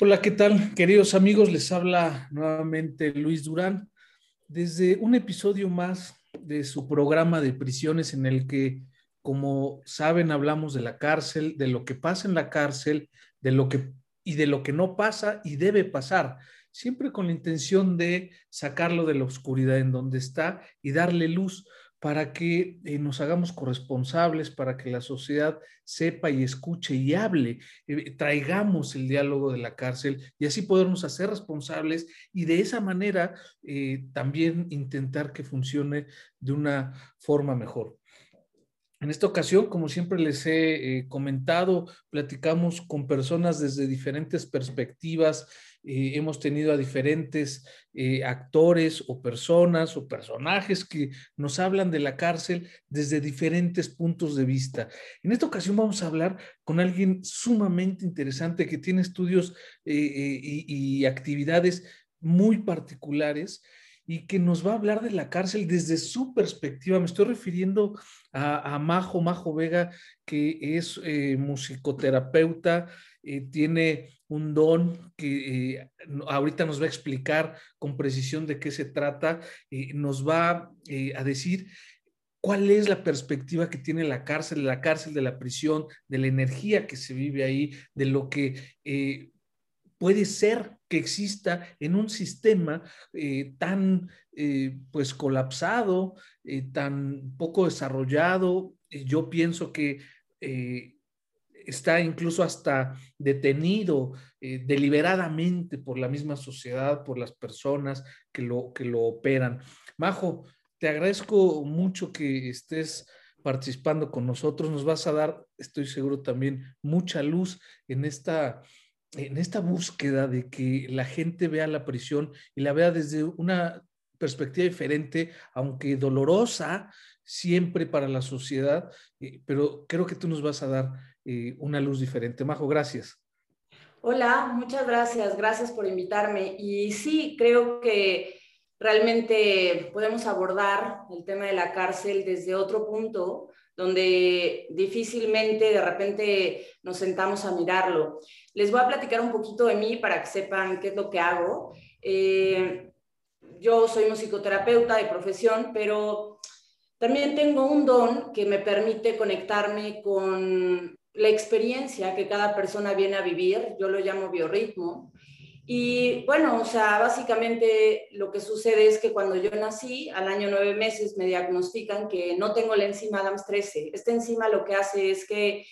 Hola, ¿qué tal? Queridos amigos, les habla nuevamente Luis Durán desde un episodio más de su programa de prisiones en el que, como saben, hablamos de la cárcel, de lo que pasa en la cárcel, de lo que y de lo que no pasa y debe pasar, siempre con la intención de sacarlo de la oscuridad en donde está y darle luz para que eh, nos hagamos corresponsables, para que la sociedad sepa y escuche y hable, eh, traigamos el diálogo de la cárcel y así podernos hacer responsables y de esa manera eh, también intentar que funcione de una forma mejor. En esta ocasión, como siempre les he comentado, platicamos con personas desde diferentes perspectivas, eh, hemos tenido a diferentes eh, actores o personas o personajes que nos hablan de la cárcel desde diferentes puntos de vista. En esta ocasión vamos a hablar con alguien sumamente interesante que tiene estudios eh, y, actividades muy particulares y que nos va a hablar de la cárcel desde su perspectiva. Me estoy refiriendo a, Majo, Majo Vega, que es musicoterapeuta, tiene un don que eh, ahorita nos va a explicar con precisión de qué se trata, eh, nos va eh, a decir cuál es la perspectiva que tiene la cárcel, la cárcel, de la prisión, de la energía que se vive ahí, de lo que puede ser que exista en un sistema tan pues colapsado, tan poco desarrollado. yo pienso que está incluso hasta detenido eh, deliberadamente por la misma sociedad, por las personas que lo, que lo operan. Majo, te agradezco mucho que estés participando con nosotros. Nos vas a dar, estoy seguro también, mucha luz en esta, en esta búsqueda de que la gente vea la prisión y la vea desde una perspectiva diferente, aunque dolorosa siempre para la sociedad, eh, pero creo que tú nos vas a dar eh, una luz diferente. Majo, gracias. Hola, muchas gracias, gracias por invitarme. Y sí, creo que realmente podemos abordar el tema de la cárcel desde otro punto, donde difícilmente de repente nos sentamos a mirarlo. Les voy a platicar un poquito de mí para que sepan qué es lo que hago. Eh, yo soy musicoterapeuta de profesión, pero también tengo un don que me permite conectarme con la experiencia que cada persona viene a vivir, yo lo llamo biorritmo. Y bueno, o sea, básicamente lo que sucede es que cuando yo nací, al año nueve meses me diagnostican que no tengo la enzima Adams 13. Esta enzima lo que hace es que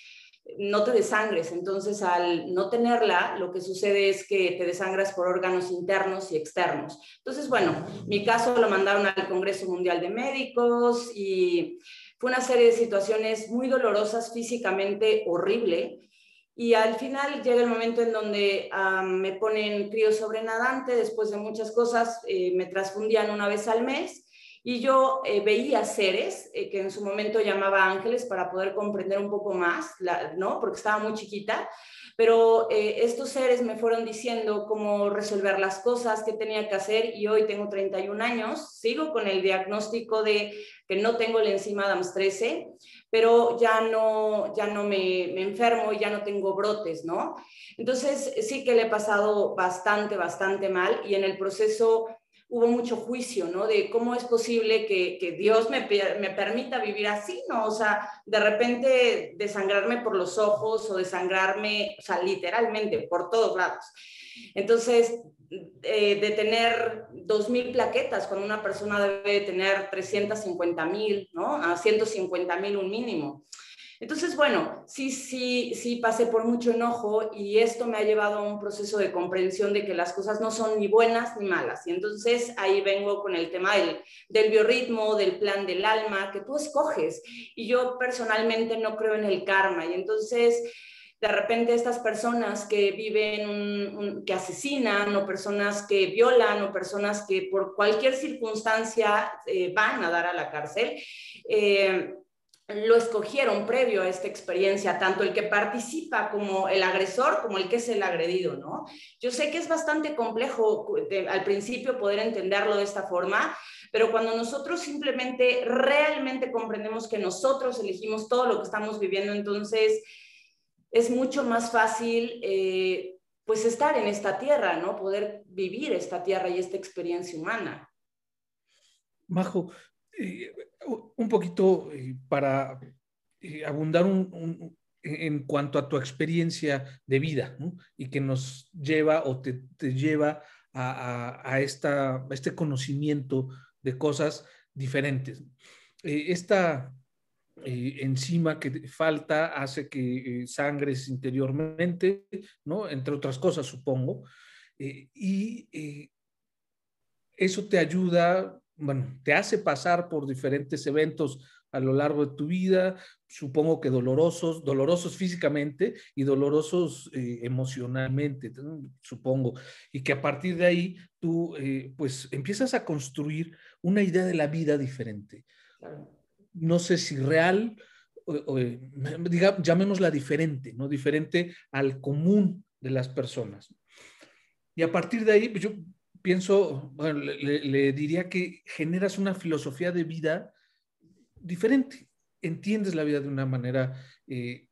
no te desangres. Entonces, al no tenerla, lo que sucede es que te desangras por órganos internos y externos. Entonces, bueno, mi caso lo mandaron al Congreso Mundial de Médicos y fue una serie de situaciones muy dolorosas, físicamente horrible. Y al final llega el momento en donde me ponen crío sobrenadante, después de muchas cosas, eh, me transfundían una vez al mes y yo eh, veía seres eh, que en su momento llamaba ángeles para poder comprender un poco más, ¿no? Porque estaba muy chiquita, pero estos seres me fueron diciendo cómo resolver las cosas, qué tenía que hacer y hoy tengo 31 años, sigo con el diagnóstico de que no tengo la enzima Adams 13, pero ya no, ya no me, me enfermo ya no tengo brotes, ¿no? Entonces sí que le he pasado bastante, bastante mal y en el proceso hubo mucho juicio, ¿no? De cómo es posible que, que, Dios me, me, permita vivir así, ¿no? O sea, de repente desangrarme por los ojos o desangrarme, o sea, literalmente por todos lados. Entonces, eh, de tener 2.000 plaquetas cuando una persona debe tener 350.000, ¿no? A 150.000 un mínimo. Entonces, bueno, sí, sí, sí pasé por mucho enojo y esto me ha llevado a un proceso de comprensión de que las cosas no son ni buenas ni malas. Y entonces ahí vengo con el tema del, del biorritmo, del plan del alma, que tú escoges. Y yo personalmente no creo en el karma. Y entonces de repente estas personas que viven, que asesinan o personas que violan o personas que por cualquier circunstancia eh, van a dar a la cárcel, eh, lo escogieron previo a esta experiencia, tanto el que participa como el agresor, como el que es el agredido, ¿no? Yo sé que es bastante complejo al principio poder entenderlo de esta forma, pero cuando nosotros simplemente realmente comprendemos que nosotros elegimos todo lo que estamos viviendo, entonces es mucho más fácil eh, pues estar en esta tierra, ¿no? Poder vivir esta tierra y esta experiencia humana. Majo, eh, un poquito eh, para abundar en cuanto a tu experiencia de vida y que nos lleva o te, lleva a, esta, este conocimiento de cosas diferentes. esta eh, enzima que falta hace que eh, sangres interiormente, ¿no? Entre otras cosas, supongo. Eh, y eso te ayuda, bueno, te hace pasar por diferentes eventos a lo largo de tu vida, supongo que dolorosos, dolorosos físicamente y dolorosos emocionalmente, supongo, y que a partir de ahí tú pues empiezas a construir una idea de la vida diferente no sé si real, o, diga, llamémosla diferente, ¿no? Diferente al común de las personas. Y a partir de ahí, pues, yo pienso, bueno, le, diría que generas una filosofía de vida diferente. Entiendes la vida de una manera eh,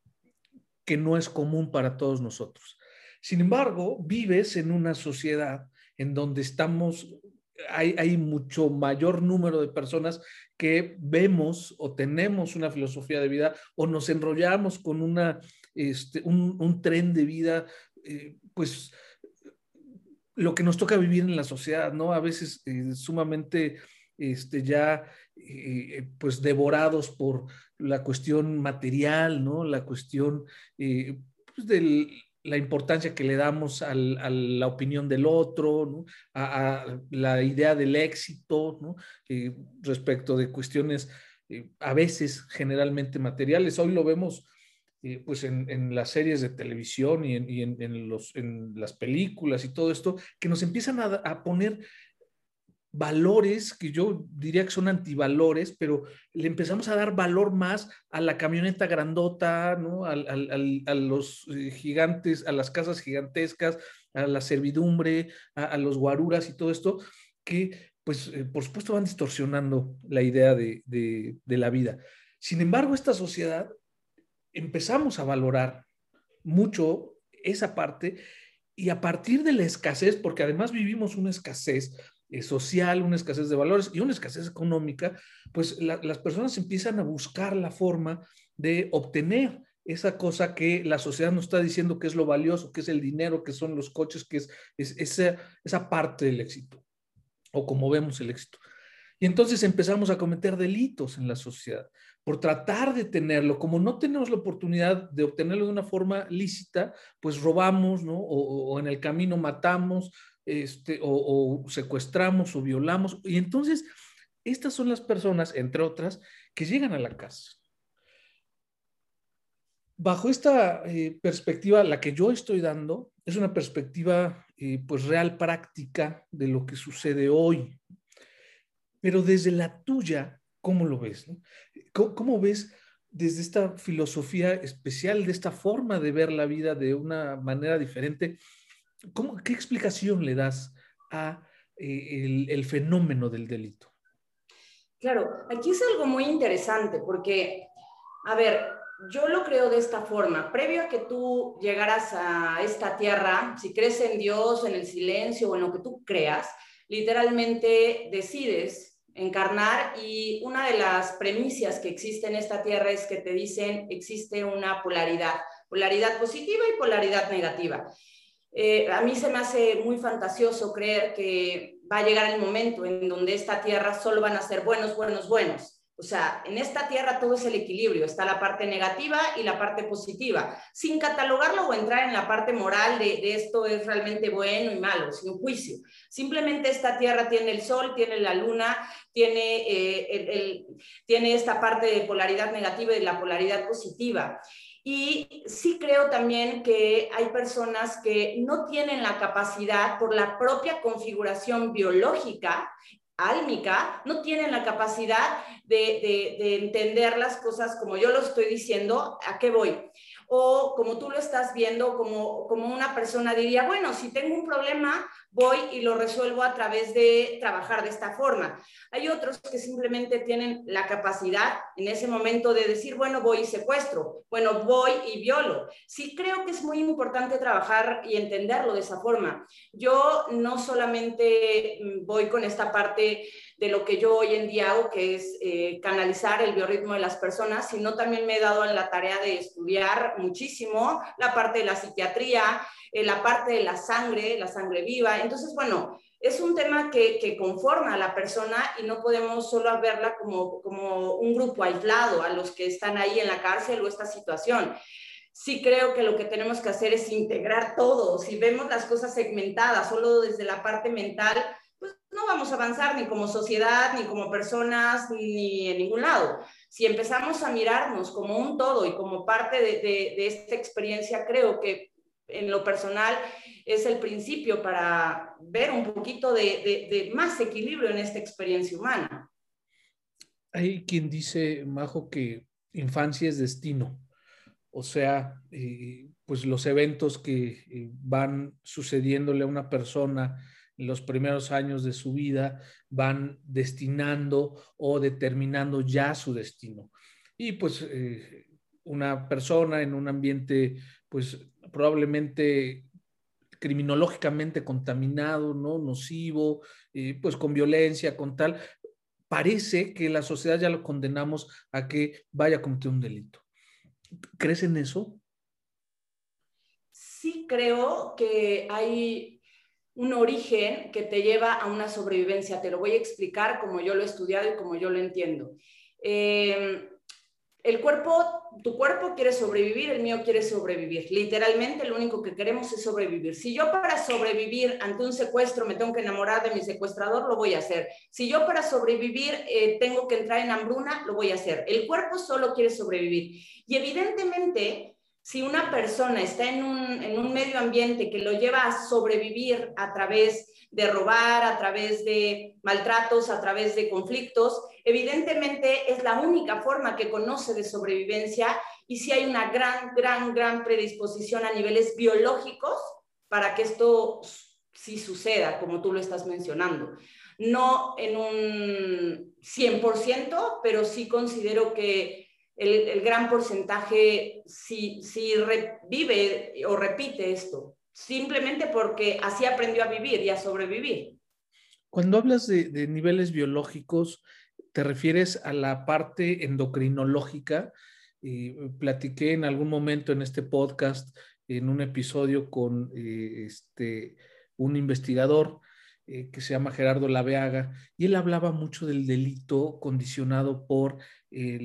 que no es común para todos nosotros. Sin embargo, vives en una sociedad en donde estamos hay, mucho mayor número de personas que vemos o tenemos una filosofía de vida o nos enrollamos con una, este, un, tren de vida, eh, pues lo que nos toca vivir en la sociedad, ¿no? A veces eh, sumamente este, ya eh, pues devorados por la cuestión material, ¿no? La cuestión pues, del la importancia que le damos a la opinión del otro, a, la idea del éxito, ¿no? Eh, respecto de cuestiones eh, a veces generalmente materiales. Hoy lo vemos pues en, las series de televisión y, en, los, en, las películas y todo esto, que nos empiezan a, a poner valores que yo diría que son antivalores, pero le empezamos a dar valor más a la camioneta grandota, ¿no? a los eh, gigantes, a las casas gigantescas, a la servidumbre, a, los guaruras y todo esto, que pues eh, por supuesto van distorsionando la idea de, de la vida. Sin embargo, esta sociedad empezamos a valorar mucho esa parte y a partir de la escasez, porque además vivimos una escasez, eh, social, una escasez de valores y una escasez económica, pues las personas empiezan a buscar la forma de obtener esa cosa que la sociedad nos está diciendo que es lo valioso, que es el dinero, que son los coches, que es, esa, esa parte del éxito, o como vemos el éxito. Y entonces empezamos a cometer delitos en la sociedad por tratar de tenerlo. Como no tenemos la oportunidad de obtenerlo de una forma lícita, pues robamos, ¿no? O, en el camino matamos este, o, secuestramos o violamos. Y entonces, estas son las personas, entre otras, que llegan a la casa. Bajo esta eh, perspectiva, la que yo estoy dando, es una perspectiva eh, pues real, práctica de lo que sucede hoy. Pero desde la tuya, ¿cómo lo ves? ¿Cómo ves desde esta filosofía especial, de esta forma de ver la vida de una manera diferente? ¿Qué explicación le das a eh, el, fenómeno del delito? Claro, aquí es algo muy interesante porque, a ver, yo lo creo de esta forma. Previo a que tú llegaras a esta tierra, si crees en Dios, en el silencio o en lo que tú creas, literalmente decides encarnar y una de las premisas que existe en esta tierra es que te dicen existe una polaridad, polaridad positiva y polaridad negativa. Eh, a mí se me hace muy fantasioso creer que va a llegar el momento en donde esta tierra solo van a ser buenos, buenos, buenos. O sea, en esta tierra todo es el equilibrio, está la parte negativa y la parte positiva, sin catalogarlo o entrar en la parte moral de, esto es realmente bueno y malo, sin juicio. Simplemente esta tierra tiene el sol, tiene la luna, tiene, eh, tiene esta parte de polaridad negativa y la polaridad positiva. Y sí creo también que hay personas que no tienen la capacidad por la propia configuración biológica álmica, no tienen la capacidad de, de, entender las cosas como yo lo estoy diciendo, ¿a qué voy? O como tú lo estás viendo, como, como una persona diría, bueno, si tengo un problema, voy y lo resuelvo a través de trabajar de esta forma. Hay otros que simplemente tienen la capacidad en ese momento de decir, bueno, voy y secuestro, bueno, voy y violo. Sí creo que es muy importante trabajar y entenderlo de esa forma. Yo no solamente mm, voy con esta parte de lo que yo hoy en día hago, que es eh, canalizar el biorritmo de las personas, sino también me he dado en la tarea de estudiar muchísimo la parte de la psiquiatría, eh, la parte de la sangre, la sangre viva. Entonces, bueno, es un tema que, que, conforma a la persona y no podemos solo verla como, como un grupo aislado a los que están ahí en la cárcel o esta situación. Sí creo que lo que tenemos que hacer es integrar todo. Si vemos las cosas segmentadas solo desde la parte mental, no vamos a avanzar ni como sociedad, ni como personas, ni en ningún lado. Si empezamos a mirarnos como un todo y como parte de, esta experiencia, creo que en lo personal es el principio para ver un poquito de, más equilibrio en esta experiencia humana. Hay quien dice, Majo, que infancia es destino. O sea, eh, pues los eventos que eh, van sucediéndole a una persona los primeros años de su vida van destinando o determinando ya su destino. Y pues eh, una persona en un ambiente pues probablemente criminológicamente contaminado, ¿no? Nocivo, eh, pues con violencia, con tal, parece que la sociedad ya lo condenamos a que vaya a cometer un delito. ¿Crees en eso? Sí creo que hay un origen que te lleva a una sobrevivencia. Te lo voy a explicar como yo lo he estudiado y como yo lo entiendo. Eh, el cuerpo, tu cuerpo quiere sobrevivir, el mío quiere sobrevivir. Literalmente lo único que queremos es sobrevivir. Si yo para sobrevivir ante un secuestro me tengo que enamorar de mi secuestrador, lo voy a hacer. Si yo para sobrevivir eh, tengo que entrar en hambruna, lo voy a hacer. El cuerpo solo quiere sobrevivir. Y evidentemente, si una persona está en un, en un medio ambiente que lo lleva a sobrevivir a través de robar, a través de maltratos, a través de conflictos, evidentemente es la única forma que conoce de sobrevivencia y si hay una gran, gran, gran predisposición a niveles biológicos para que esto sí suceda, como tú lo estás mencionando. No en un 100%, pero sí considero que el, gran porcentaje sí, sí revive o repite esto simplemente porque así aprendió a vivir y a sobrevivir. Cuando hablas de, niveles biológicos, ¿te refieres a la parte endocrinológica? Y platiqué en algún momento en este podcast, en un episodio con eh, este, un investigador eh, que se llama Gerardo Laveaga, y él hablaba mucho del delito condicionado por eh,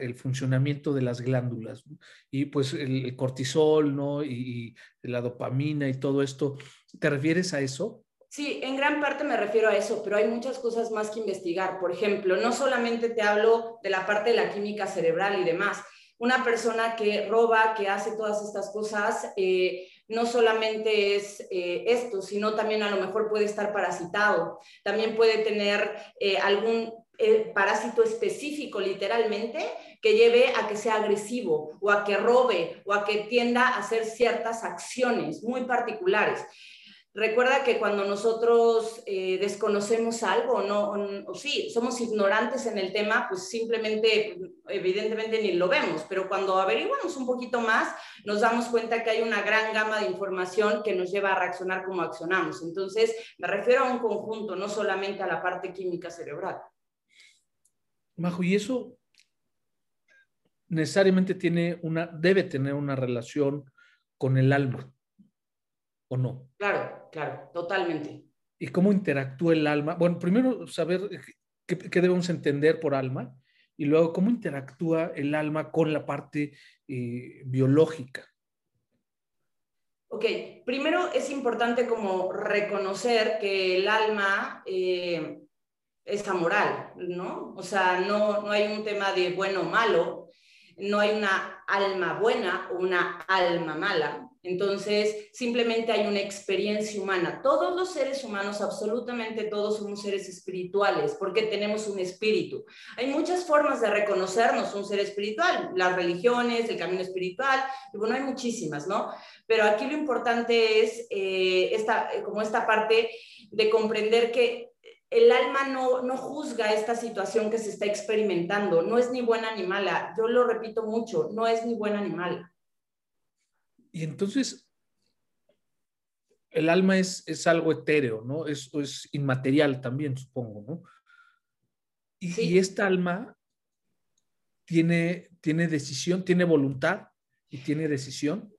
el funcionamiento de las glándulas, y pues el, cortisol, ¿no? Y, la dopamina y todo esto. ¿Te refieres a eso? Sí, en gran parte me refiero a eso, pero hay muchas cosas más que investigar. Por ejemplo, no solamente te hablo de la parte de la química cerebral y demás. Una persona que roba, que hace todas estas cosas, eh, no solamente es eh, esto, sino también a lo mejor puede estar parasitado, también puede tener algún parásito específico literalmente que lleve a que sea agresivo o a que robe o a que tienda a hacer ciertas acciones muy particulares. Recuerda que cuando nosotros eh, desconocemos algo no, o, sí, somos ignorantes en el tema, pues simplemente, evidentemente ni lo vemos, pero cuando averiguamos un poquito más, nos damos cuenta que hay una gran gama de información que nos lleva a reaccionar como accionamos. Entonces, me refiero a un conjunto, no solamente a la parte química cerebral. Majo, y eso necesariamente tiene una, debe tener una relación con el alma. ¿O no? Claro, claro, totalmente. ¿Y cómo interactúa el alma? Bueno, primero saber qué, debemos entender por alma y luego cómo interactúa el alma con la parte eh, biológica. Ok, primero es importante como reconocer que el alma eh, es amoral, ¿no? O sea, no, no hay un tema de bueno o malo, no hay una alma buena o una alma mala. Entonces, simplemente hay una experiencia humana. Todos los seres humanos, absolutamente todos somos seres espirituales porque tenemos un espíritu. Hay muchas formas de reconocernos un ser espiritual, las religiones, el camino espiritual, y bueno, hay muchísimas, ¿no? Pero aquí lo importante es eh, esta, como esta parte de comprender que el alma no, no juzga esta situación que se está experimentando, no es ni buena ni mala. Yo lo repito mucho, no es ni buena ni mala. Y entonces, el alma es, es algo etéreo, ¿no? Es, es inmaterial también, supongo, ¿no? Y, y, esta alma tiene, tiene decisión, tiene voluntad y tiene decisión.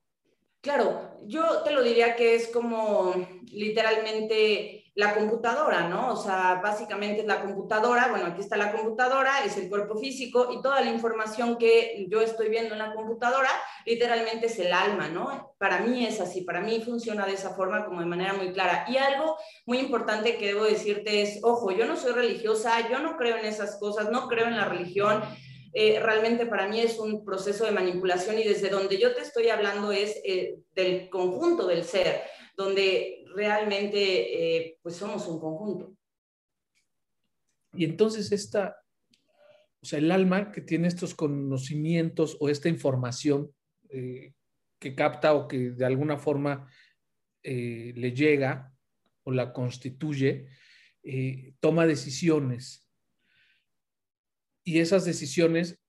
Claro, yo te lo diría que es como literalmente la computadora, ¿no? O sea, básicamente es la computadora, bueno, aquí está la computadora, es el cuerpo físico y toda la información que yo estoy viendo en la computadora, literalmente es el alma, ¿no? Para mí es así, para mí funciona de esa forma como de manera muy clara. Y algo muy importante que debo decirte es, ojo, yo no soy religiosa, yo no creo en esas cosas, no creo en la religión. Eh, realmente para mí es un proceso de manipulación y desde donde yo te estoy hablando es eh, del conjunto del ser, donde realmente eh, pues somos un conjunto. Y entonces esta, o sea, el alma que tiene estos conocimientos o esta información eh, que capta o que de alguna forma eh, le llega o la constituye, toma decisiones. Y esas decisiones,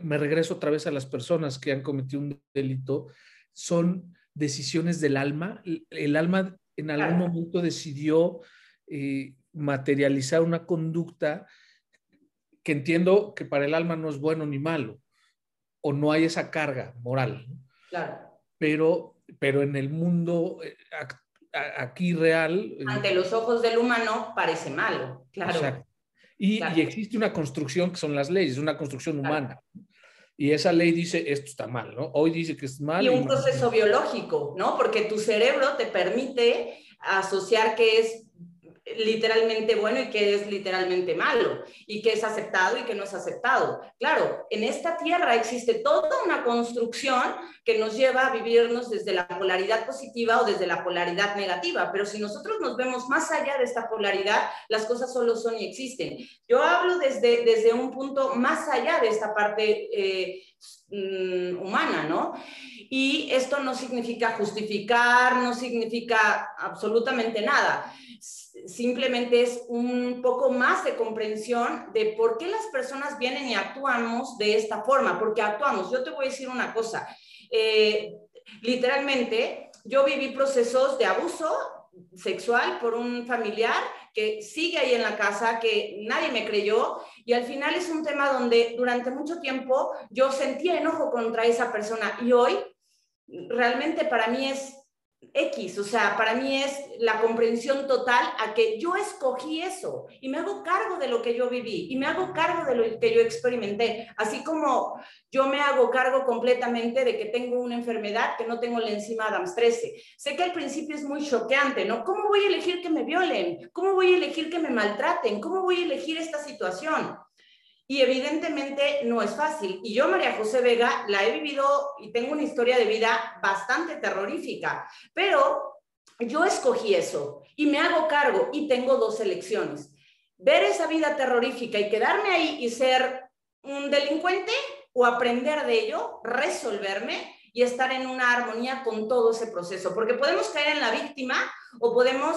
me regreso otra vez a las personas que han cometido un delito, son decisiones del alma. El alma en algún momento decidió eh, materializar una conducta que entiendo que para el alma no es bueno ni malo, o no hay esa carga moral. Claro. Pero, pero en el mundo eh, aquí real... Ante los ojos del humano parece malo, claro. Y, y, existe una construcción que son las leyes, una construcción humana y esa ley dice esto está mal, ¿no? Hoy dice que es mal. Y un proceso biológico, ¿no? Porque tu cerebro te permite asociar que es literalmente bueno y que es literalmente malo, y que es aceptado y que no es aceptado. Claro, en esta tierra existe toda una construcción que nos lleva a vivirnos desde la polaridad positiva o desde la polaridad negativa, pero si nosotros nos vemos más allá de esta polaridad, las cosas solo son y existen. Yo hablo desde, desde un punto más allá de esta parte eh, mm, humana, ¿no? Y esto no significa justificar, no significa absolutamente nada simplemente es un poco más de comprensión de por qué las personas vienen y actuamos de esta forma, porque actuamos. Yo te voy a decir una cosa, eh, literalmente yo viví procesos de abuso sexual por un familiar que sigue ahí en la casa, que nadie me creyó, y al final es un tema donde durante mucho tiempo yo sentía enojo contra esa persona y hoy realmente para mí es X, o sea, para mí es la comprensión total a que yo escogí eso y me hago cargo de lo que yo viví y me hago cargo de lo que yo experimenté, así como yo me hago cargo completamente de que tengo una enfermedad que no tengo la enzima Adams 13. Sé que al principio es muy choqueante, ¿no? ¿Cómo voy a elegir que me violen? ¿Cómo voy a elegir que me maltraten? ¿Cómo voy a elegir esta situación? Y evidentemente no es fácil. Y yo, María José Vega, la he vivido y tengo una historia de vida bastante terrorífica, pero yo escogí eso y me hago cargo y tengo dos elecciones. Ver esa vida terrorífica y quedarme ahí y ser un delincuente o aprender de ello, resolverme y estar en una armonía con todo ese proceso, porque podemos caer en la víctima o podemos,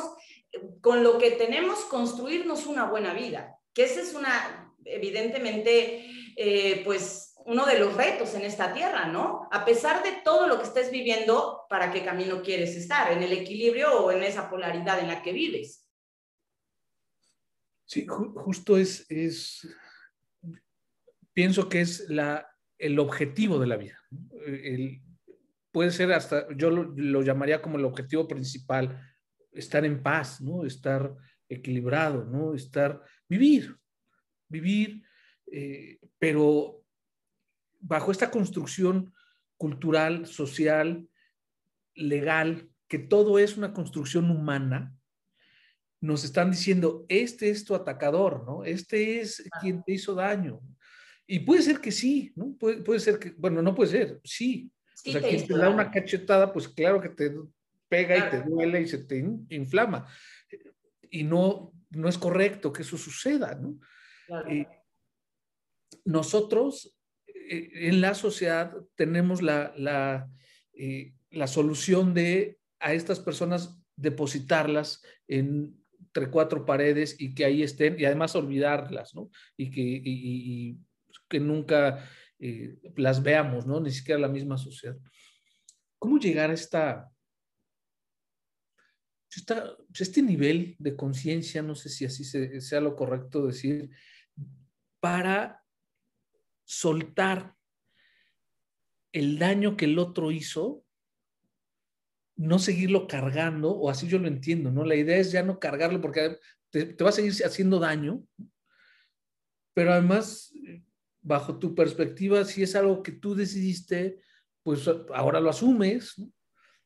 con lo que tenemos, construirnos una buena vida, que esa es una, evidentemente, eh, pues uno de los retos en esta tierra, ¿no? A pesar de todo lo que estés viviendo, ¿para qué camino quieres estar? ¿En el equilibrio o en esa polaridad en la que vives? Sí, justo es, es, pienso que es la, el objetivo de la vida. puede ser hasta, yo lo, lo, llamaría como el objetivo principal, estar en paz, ¿no? Estar equilibrado, ¿no? Estar, vivir, vivir, eh, pero bajo esta construcción cultural, social, legal, que todo es una construcción humana, nos están diciendo, este es tu atacador, ¿no? Este es quien te hizo daño. Y puede ser que sí, ¿no? Puede, puede ser que, bueno, no puede ser, sí. o sea, quien te da una cachetada, pues claro que te pega y te duele y se te inflama. Y no, no es correcto que eso suceda, ¿no? Nosotros eh, en la sociedad tenemos la, eh, la solución de a estas personas depositarlas en, entre cuatro paredes y que ahí estén y además olvidarlas, ¿no? Y que, y, que nunca eh, las veamos, ¿no? Ni siquiera la misma sociedad. ¿Cómo llegar a esta este nivel de conciencia, no sé si así sea lo correcto decir, para soltar el daño que el otro hizo no seguirlo cargando, o así yo lo entiendo, ¿no? La idea es ya no cargarlo porque te, va a seguir haciendo daño, pero además, bajo tu perspectiva, si es algo que tú decidiste, pues ahora lo asumes,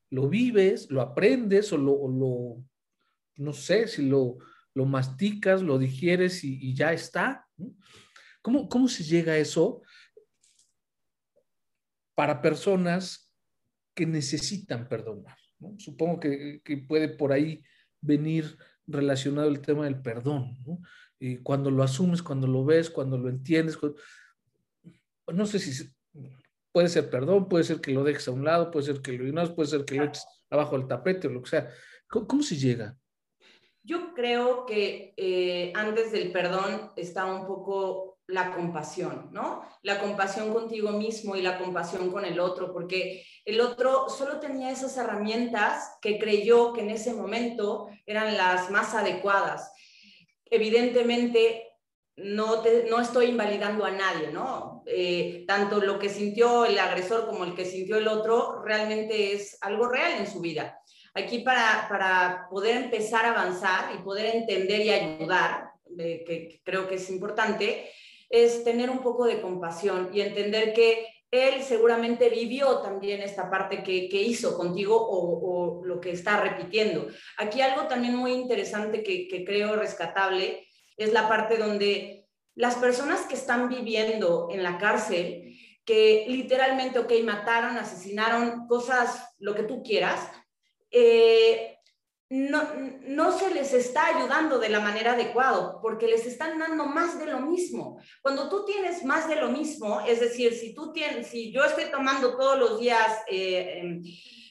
lo vives, lo aprendes o lo, no sé, si lo, lo masticas, lo digieres y, ya está. ¿Cómo, ¿Cómo se llega a eso para personas que necesitan perdonar? Supongo que, puede por ahí venir relacionado el tema del perdón. Y cuando lo asumes, cuando lo ves, cuando lo entiendes, no sé si puede ser perdón, puede ser que lo dejes a un lado, puede ser que lo ignores, puede ser que lo eches abajo del tapete o lo que sea. ¿Cómo, se llega? Yo creo que eh, antes del perdón está un poco la compasión, ¿no? La compasión contigo mismo y la compasión con el otro, porque el otro solo tenía esas herramientas que creyó que en ese momento eran las más adecuadas. Evidentemente, no, no estoy invalidando a nadie, ¿no? Eh, tanto lo que sintió el agresor como el que sintió el otro realmente es algo real en su vida. Aquí para, para poder empezar a avanzar y poder entender y ayudar, eh, que creo que es importante, es tener un poco de compasión y entender que él seguramente vivió también esta parte que, hizo contigo o, lo que está repitiendo. Aquí algo también muy interesante que, que creo rescatable es la parte donde las personas que están viviendo en la cárcel, que literalmente, ok, mataron, asesinaron, cosas, lo que tú quieras, eh, no, no se les está ayudando de la manera adecuada porque les están dando más de lo mismo. Cuando tú tienes más de lo mismo, es decir, si tú tienes, si yo estoy tomando todos los días eh, em,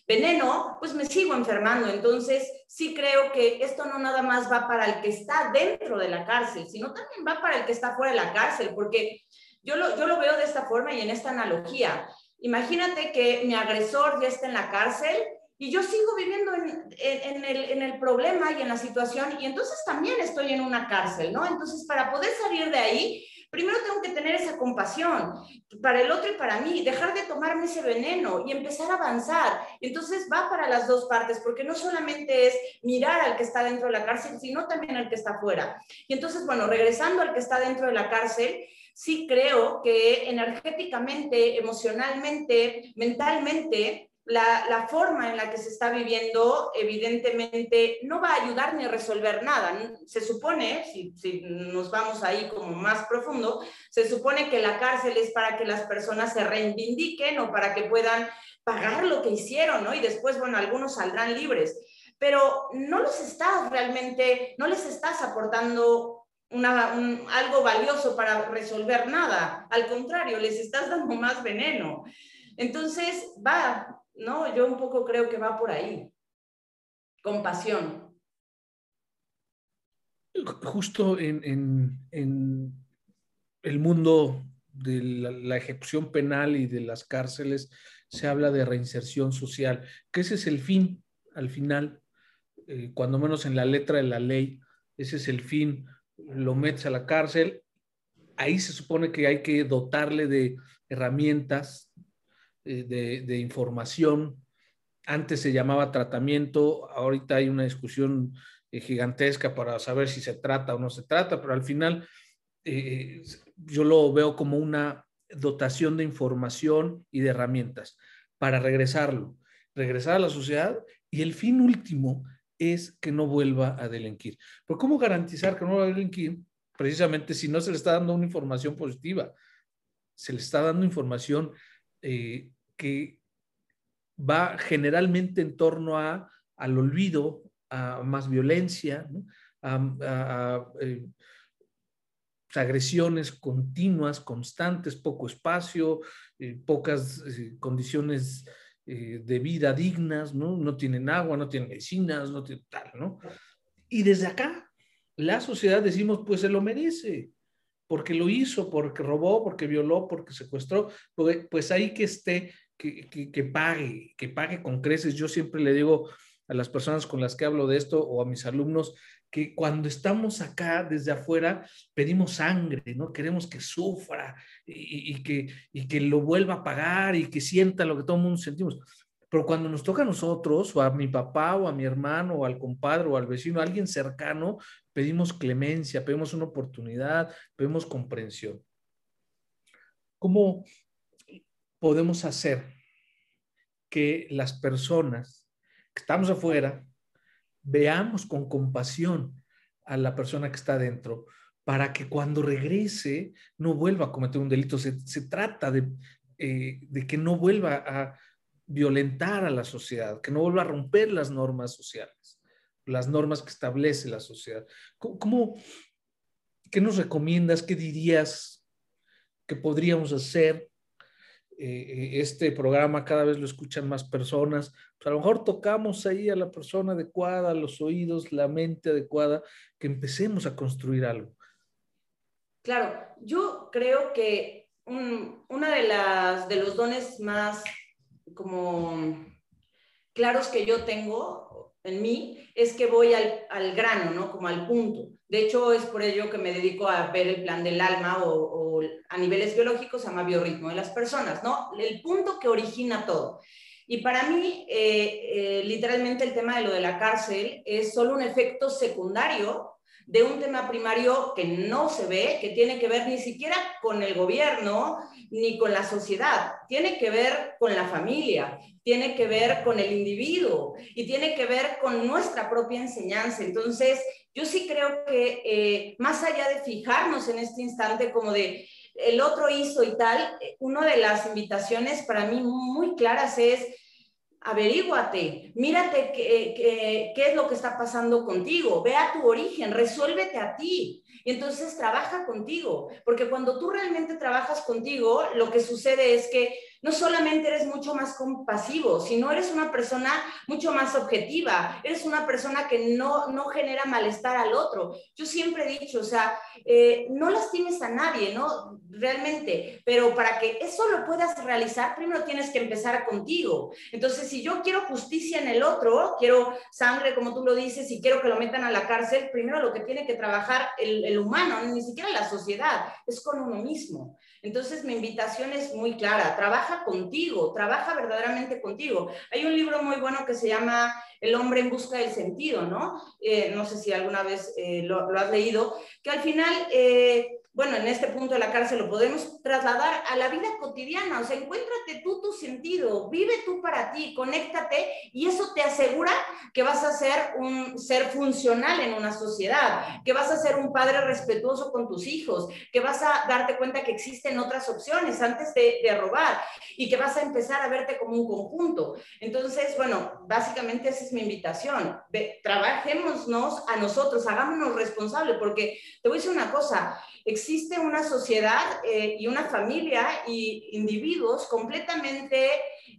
veneno, pues me sigo enfermando. Entonces, sí creo que esto no nada más va para el que está dentro de la cárcel, sino también va para el que está fuera de la cárcel, porque yo lo, yo lo veo de esta forma y en esta analogía. Imagínate que mi agresor ya está en la cárcel y yo sigo viviendo en, el, problema y en la situación y entonces también estoy en una cárcel, ¿no? Entonces, para poder salir de ahí, primero tengo que tener esa compasión para el otro y para mí, dejar de tomarme ese veneno y empezar a avanzar. Entonces va para las dos partes, porque no solamente es mirar al que está dentro de la cárcel, sino también al que está fuera. Y entonces, bueno, regresando al que está dentro de la cárcel, sí creo que energéticamente, emocionalmente, mentalmente, la, forma en la que se está viviendo evidentemente no va a ayudar ni a resolver nada. Se supone, si, nos vamos ahí como más profundo, se supone que la cárcel es para que las personas se reivindiquen o para que puedan pagar lo que hicieron, ¿no? Y después, bueno, algunos saldrán libres. Pero no los estás realmente, no les estás aportando una, algo valioso para resolver nada. Al contrario, les estás dando más veneno. Entonces, va, no, yo un poco creo que va por ahí. Compasión. Justo en, el mundo de la, ejecución penal y de las cárceles se habla de reinserción social, que ese es el fin, al final, eh, cuando menos en la letra de la ley, ese es el fin, lo metes a la cárcel, ahí se supone que hay que dotarle de herramientas eh, de, información. Antes se llamaba tratamiento, ahorita hay una discusión eh, gigantesca para saber si se trata o no se trata, pero al final eh, yo lo veo como una dotación de información y de herramientas para regresarlo, regresar a la sociedad y el fin último es que no vuelva a delinquir. Pero ¿cómo garantizar que no vuelva a delinquir? Precisamente si no se le está dando una información positiva. se le está dando información eh, que va generalmente en torno a, al olvido, a más violencia, a, eh, agresiones continuas, constantes, poco espacio, eh, pocas condiciones de vida dignas, ¿no? No tienen agua, no tienen medicinas, no tienen tal, ¿no? Y desde acá, la sociedad decimos, pues se lo merece, porque lo hizo, porque robó, porque violó, porque secuestró, pues, ahí que esté, que, pague, que pague con creces. Yo siempre le digo a las personas con las que hablo de esto o a mis alumnos que cuando estamos acá desde afuera pedimos sangre, ¿no? Queremos que sufra y, que, y que lo vuelva a pagar y que sienta lo que todo el mundo sentimos. Pero cuando nos toca a nosotros, o a mi papá, o a mi hermano, o al compadre, o al vecino, a alguien cercano, pedimos clemencia, pedimos una oportunidad, pedimos comprensión. ¿Cómo podemos hacer que las personas que estamos afuera veamos con compasión a la persona que está dentro para que cuando regrese no vuelva a cometer un delito? Se, trata de, eh, de que no vuelva a violentar a la sociedad, que no vuelva a romper las normas sociales, las normas que establece la sociedad. ¿Cómo, qué nos recomiendas? ¿Qué dirías que podríamos hacer? Eh, este programa cada vez lo escuchan más personas. Pues a lo mejor tocamos ahí a la persona adecuada, los oídos, la mente adecuada, que empecemos a construir algo. Claro, yo creo que un, una de las de los dones más como claros que yo tengo en mí es que voy al, al, grano, ¿no? Como al punto. De hecho, es por ello que me dedico a ver el plan del alma o, a niveles biológicos se llama biorritmo de las personas, ¿no? El punto que origina todo. Y para mí, eh, eh, literalmente el tema de lo de la cárcel es solo un efecto secundario de un tema primario que no se ve, que tiene que ver ni siquiera con el gobierno ni con la sociedad, tiene que ver con la familia, tiene que ver con el individuo y tiene que ver con nuestra propia enseñanza. Entonces, yo sí creo que eh, más allá de fijarnos en este instante como de el otro hizo y tal, una de las invitaciones para mí muy claras es averíguate, mírate qué, qué, es lo que está pasando contigo, ve a tu origen, resuélvete a ti. Y entonces trabaja contigo, porque cuando tú realmente trabajas contigo, lo que sucede es que no solamente eres mucho más compasivo, sino eres una persona mucho más objetiva, eres una persona que no, no genera malestar al otro. Yo siempre he dicho, o sea, eh, no lastimes a nadie, ¿no? Realmente, pero para que eso lo puedas realizar, primero tienes que empezar contigo. Entonces, si yo quiero justicia en el otro, quiero sangre, como tú lo dices, y quiero que lo metan a la cárcel, primero lo que tiene que trabajar el, el humano, ni siquiera la sociedad, es con uno mismo. Entonces, mi invitación es muy clara, trabaja contigo, trabaja verdaderamente contigo. Hay un libro muy bueno que se llama El hombre en busca del sentido, ¿no? Eh, no sé si alguna vez eh, lo, has leído, que al final... Eh, bueno, en este punto de la cárcel lo podemos trasladar a la vida cotidiana, o sea, encuéntrate tú tu sentido, vive tú para ti, conéctate y eso te asegura que vas a ser un ser funcional en una sociedad, que vas a ser un padre respetuoso con tus hijos, que vas a darte cuenta que existen otras opciones antes de, de robar y que vas a empezar a verte como un conjunto. Entonces, bueno, básicamente esa es mi invitación, trabajémonos a nosotros, hagámonos responsables, porque te voy a decir una cosa, existe una sociedad eh, y una familia y individuos completamente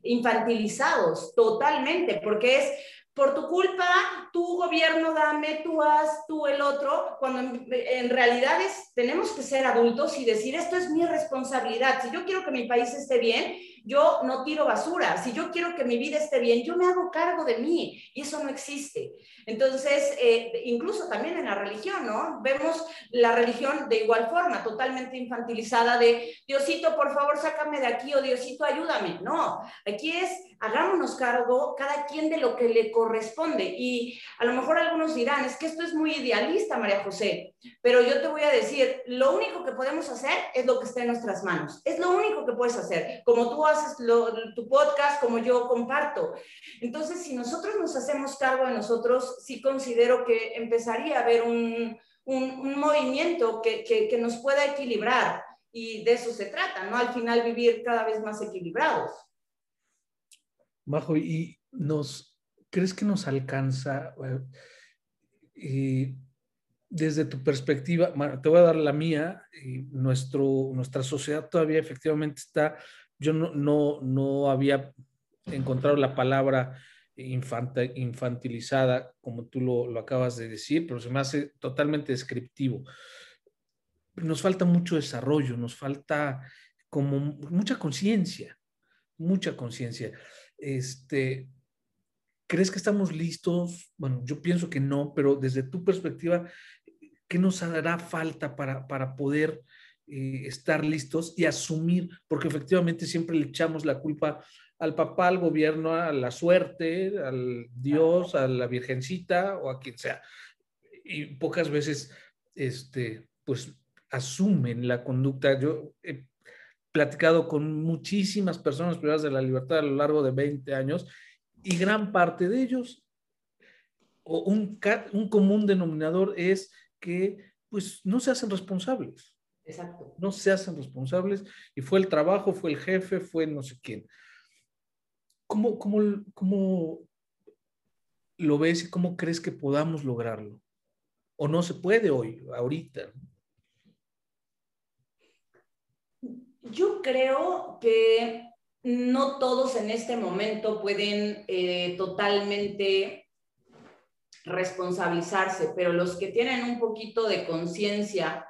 infantilizados, totalmente, porque es por tu culpa, tu gobierno dame, tú haz, tú el otro, cuando en, realidad tenemos que ser adultos y decir, esto es mi responsabilidad. Si yo quiero que mi país esté bien, yo no tiro basura. Si yo quiero que mi vida esté bien, yo me hago cargo de mí y eso no existe. Entonces, eh, incluso también en la religión, ¿no? Vemos la religión de igual forma, totalmente infantilizada de, Diosito, por favor, sácame de aquí o Diosito, ayúdame. No, aquí es, hagámonos cargo cada quien de lo que le corresponde. Y a lo mejor algunos dirán, es que esto es muy idealista, María José, pero yo te voy a decir, lo único que podemos hacer es lo que está en nuestras manos. Es lo único que puedes hacer. Como tú haces tu podcast, como yo comparto. Entonces, si nosotros nos hacemos cargo de nosotros, sí considero que empezaría a haber un, un, movimiento que, que, nos pueda equilibrar. y de eso se trata, ¿no? Al final vivir cada vez más equilibrados. Majo, ¿y nos crees que nos alcanza? Eh, desde tu perspectiva, te voy a dar la mía, nuestro, nuestra sociedad todavía efectivamente está, yo no, no, no había encontrado la palabra infantilizada, como tú lo, lo, acabas de decir, pero se me hace totalmente descriptivo. Nos falta mucho desarrollo, nos falta como mucha conciencia, mucha conciencia. Este, ¿Crees que estamos listos? Bueno, yo pienso que no, pero desde tu perspectiva, ¿qué nos hará falta para, para poder eh, estar listos y asumir? Porque efectivamente siempre le echamos la culpa al papá, al gobierno, a la suerte, al Dios, a la Virgencita o a quien sea. Y pocas veces, este, pues, asumen la conducta. Yo he platicado con muchísimas personas privadas de la libertad a lo largo de 20 años y gran parte de ellos, o un, un común denominador es que pues no se hacen responsables. Exacto. No se hacen responsables y fue el trabajo, fue el jefe, fue no sé quién. ¿Cómo, cómo, cómo lo ves y cómo crees que podamos lograrlo? ¿O no se puede hoy, ahorita? Yo creo que no todos en este momento pueden eh, totalmente responsabilizarse, pero los que tienen un poquito de conciencia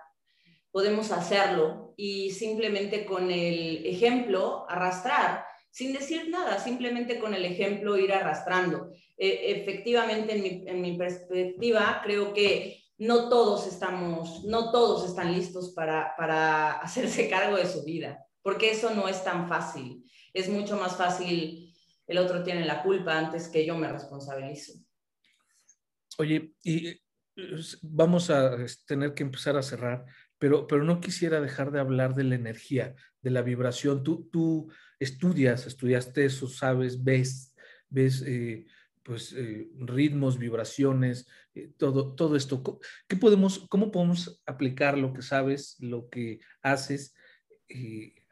podemos hacerlo y simplemente con el ejemplo arrastrar, sin decir nada, simplemente con el ejemplo ir arrastrando. E, efectivamente, en mi, en mi perspectiva, creo que no todos estamos, no todos están listos para, para hacerse cargo de su vida, porque eso no es tan fácil es mucho más fácil, el otro tiene la culpa antes que yo me responsabilizo. Oye, y eh, vamos a tener que empezar a cerrar, pero, pero no quisiera dejar de hablar de la energía, de la vibración. Tú, tú estudias, estudiaste eso, sabes, ves, ves eh, pues eh, ritmos, vibraciones, todo, todo esto. ¿Qué podemos, ¿Cómo podemos aplicar lo que sabes, lo que haces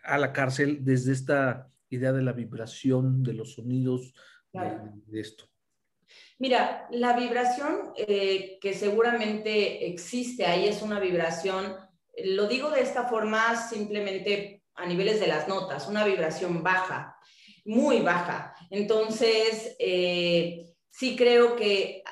a la cárcel desde esta idea de la vibración, de los sonidos, de, esto? Mira, la vibración eh, que seguramente existe ahí es una vibración, lo digo de esta forma simplemente a niveles de las notas, una vibración baja, muy baja. Entonces, eh, sí creo que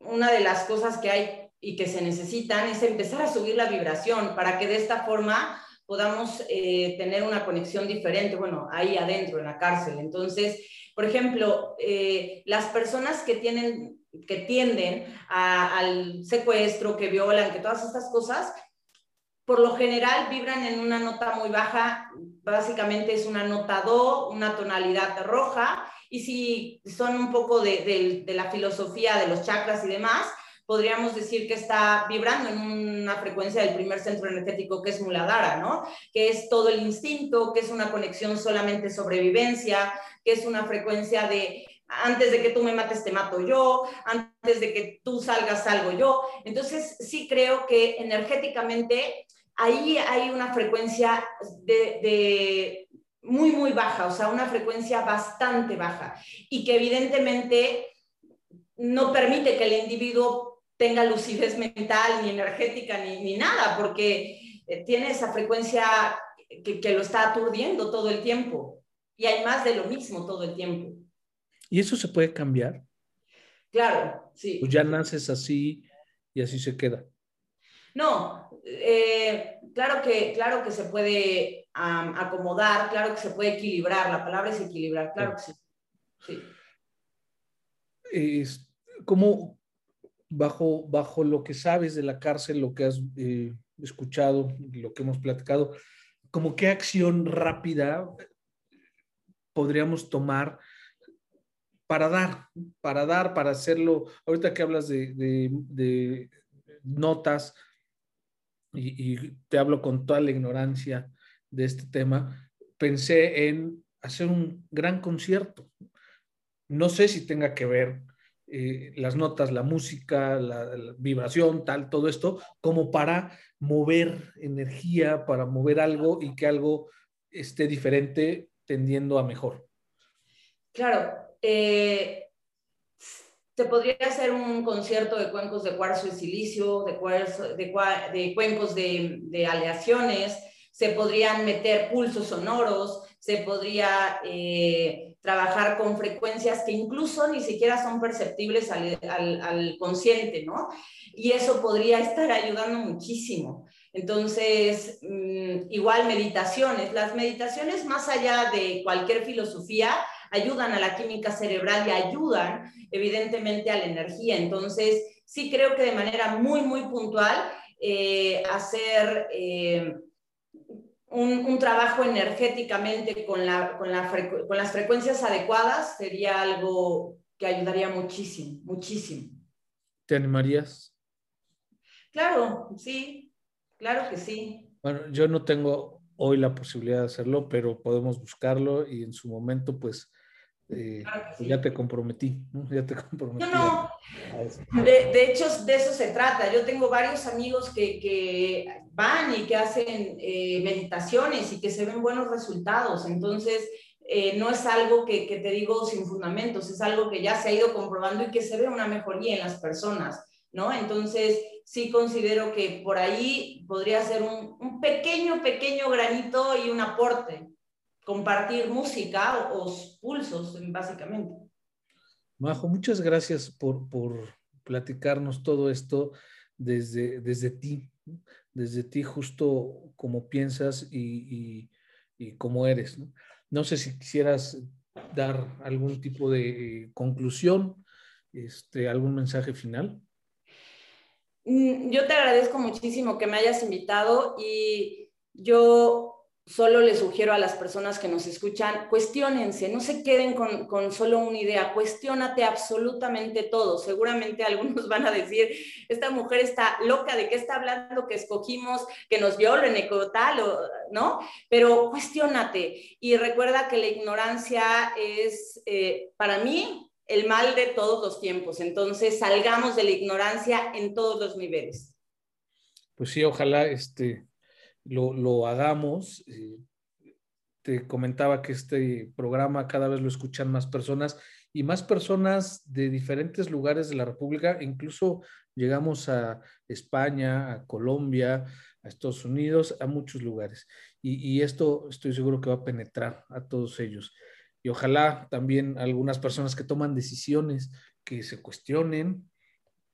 una de las cosas que hay y que se necesitan es empezar a subir la vibración para que de esta forma podamos eh, tener una conexión diferente, bueno, ahí adentro, en la cárcel. Entonces, por ejemplo, eh, las personas que tienen que tienden al secuestro, que violan, que todas estas cosas, por lo general vibran en una nota muy baja, básicamente es una nota do, una tonalidad roja, y si son un poco de, de la filosofía de los chakras y demás, podríamos decir que está vibrando en una frecuencia del primer centro energético que es Muladhara, ¿no? Que es todo el instinto, que es una conexión solamente sobrevivencia, que es una frecuencia de antes de que tú me mates te mato yo, antes de que tú salgas salgo yo. Entonces sí creo que energéticamente ahí hay una frecuencia de, muy, muy baja, o sea, una frecuencia bastante baja y que evidentemente no permite que el individuo tenga lucidez mental, ni energética, ni, nada, porque eh, tiene esa frecuencia que, que, lo está aturdiendo todo el tiempo. Y hay más de lo mismo todo el tiempo. ¿Y eso se puede cambiar? Claro, sí. Pues ya naces así y así se queda. No, eh, claro, que, claro que se puede acomodar, claro que se puede equilibrar, la palabra es equilibrar, claro que sí. sí. Es, ¿cómo, bajo, bajo lo que sabes de la cárcel, lo que has eh, escuchado, lo que hemos platicado, como qué acción rápida podríamos tomar para dar, para dar, para hacerlo. Ahorita que hablas de, notas y, y, te hablo con toda la ignorancia de este tema, pensé en hacer un gran concierto. No sé si tenga que ver eh, las notas, la música, la, vibración, tal, todo esto, como para mover energía, para mover algo y que algo esté diferente tendiendo a mejor. Claro, eh, se podría hacer un concierto de cuencos de cuarzo y silicio, de, de, cuencos de, aleaciones, se podrían meter pulsos sonoros, se podría eh, trabajar con frecuencias que incluso ni siquiera son perceptibles al, consciente, ¿no? Y eso podría estar ayudando muchísimo. Entonces, mm, igual meditaciones. Las meditaciones, más allá de cualquier filosofía, ayudan a la química cerebral y ayudan evidentemente a la energía. Entonces, sí creo que de manera muy, muy puntual, eh, hacer... Eh, un, trabajo energéticamente con, la, con, con las frecuencias adecuadas sería algo que ayudaría muchísimo, muchísimo. ¿Te animarías? Claro, sí, claro que sí. Bueno, yo no tengo hoy la posibilidad de hacerlo, pero podemos buscarlo y en su momento, pues, eh, ya te comprometí, ¿no? Ya te comprometí. No, no. De, hecho, de eso se trata. Yo tengo varios amigos que, que van y que hacen eh, meditaciones y que se ven buenos resultados. Entonces, eh, no es algo que, que, te digo sin fundamentos, es algo que ya se ha ido comprobando y que se ve una mejoría en las personas, ¿no? Entonces, sí considero que por ahí podría ser un, un pequeño, pequeño granito y un aporte compartir música o, pulsos, básicamente. Majo, muchas gracias por, por platicarnos todo esto desde, desde ti, desde ti justo como piensas y, y, como eres. ¿no? ¿no? sé si quisieras dar algún tipo de conclusión, este, algún mensaje final. Mm, yo te agradezco muchísimo que me hayas invitado y yo solo les sugiero a las personas que nos escuchan, cuestionense, no se queden con, solo una idea, cuestionate absolutamente todo. Seguramente algunos van a decir, esta mujer está loca, ¿de qué está hablando? Que escogimos que nos violen, tal, ¿no? Pero cuestionate y recuerda que la ignorancia es, eh, para mí, el mal de todos los tiempos. Entonces, salgamos de la ignorancia en todos los niveles. Pues sí, ojalá este, lo, hagamos. Eh, te comentaba que este programa cada vez lo escuchan más personas y más personas de diferentes lugares de la República, incluso llegamos a España, a Colombia, a Estados Unidos, a muchos lugares. Y, y, esto estoy seguro que va a penetrar a todos ellos. Y ojalá también algunas personas que toman decisiones, que se cuestionen,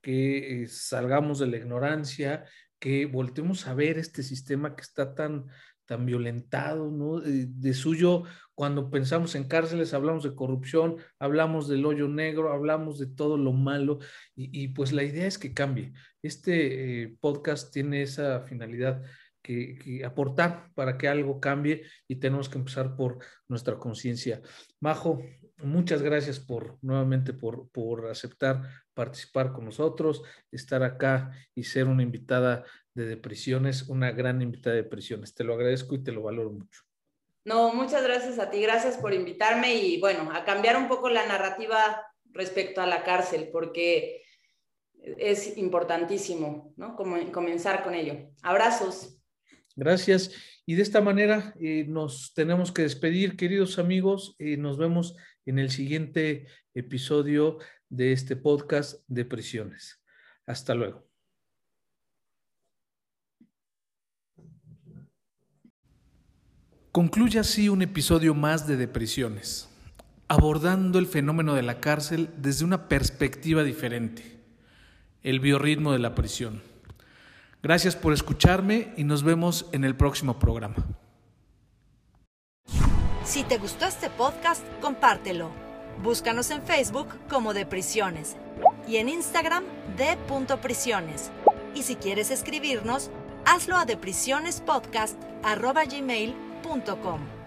que eh, salgamos de la ignorancia que voltemos a ver este sistema que está tan, tan violentado, ¿no? De, suyo, cuando pensamos en cárceles, hablamos de corrupción, hablamos del hoyo negro, hablamos de todo lo malo, y, pues la idea es que cambie. Este eh, podcast tiene esa finalidad, que, aportar para que algo cambie y tenemos que empezar por nuestra conciencia. Majo, muchas gracias por nuevamente por, por aceptar participar con nosotros, estar acá y ser una invitada de depresiones, una gran invitada de depresiones. Te lo agradezco y te lo valoro mucho. No, muchas gracias a ti, gracias por invitarme y bueno, a cambiar un poco la narrativa respecto a la cárcel, porque es importantísimo, ¿no? Como, comenzar con ello. Abrazos. Gracias. Y de esta manera eh, nos tenemos que despedir, queridos amigos. y nos vemos en el siguiente episodio de este podcast de prisiones. Hasta luego. Concluye así un episodio más de Depresiones, abordando el fenómeno de la cárcel desde una perspectiva diferente, el biorritmo de la prisión. Gracias por escucharme y nos vemos en el próximo programa. Si te gustó este podcast, compártelo. Búscanos en Facebook como De Prisiones y en Instagram de Prisiones. Y si quieres escribirnos, hazlo a deprisionespodcast.gmail.com.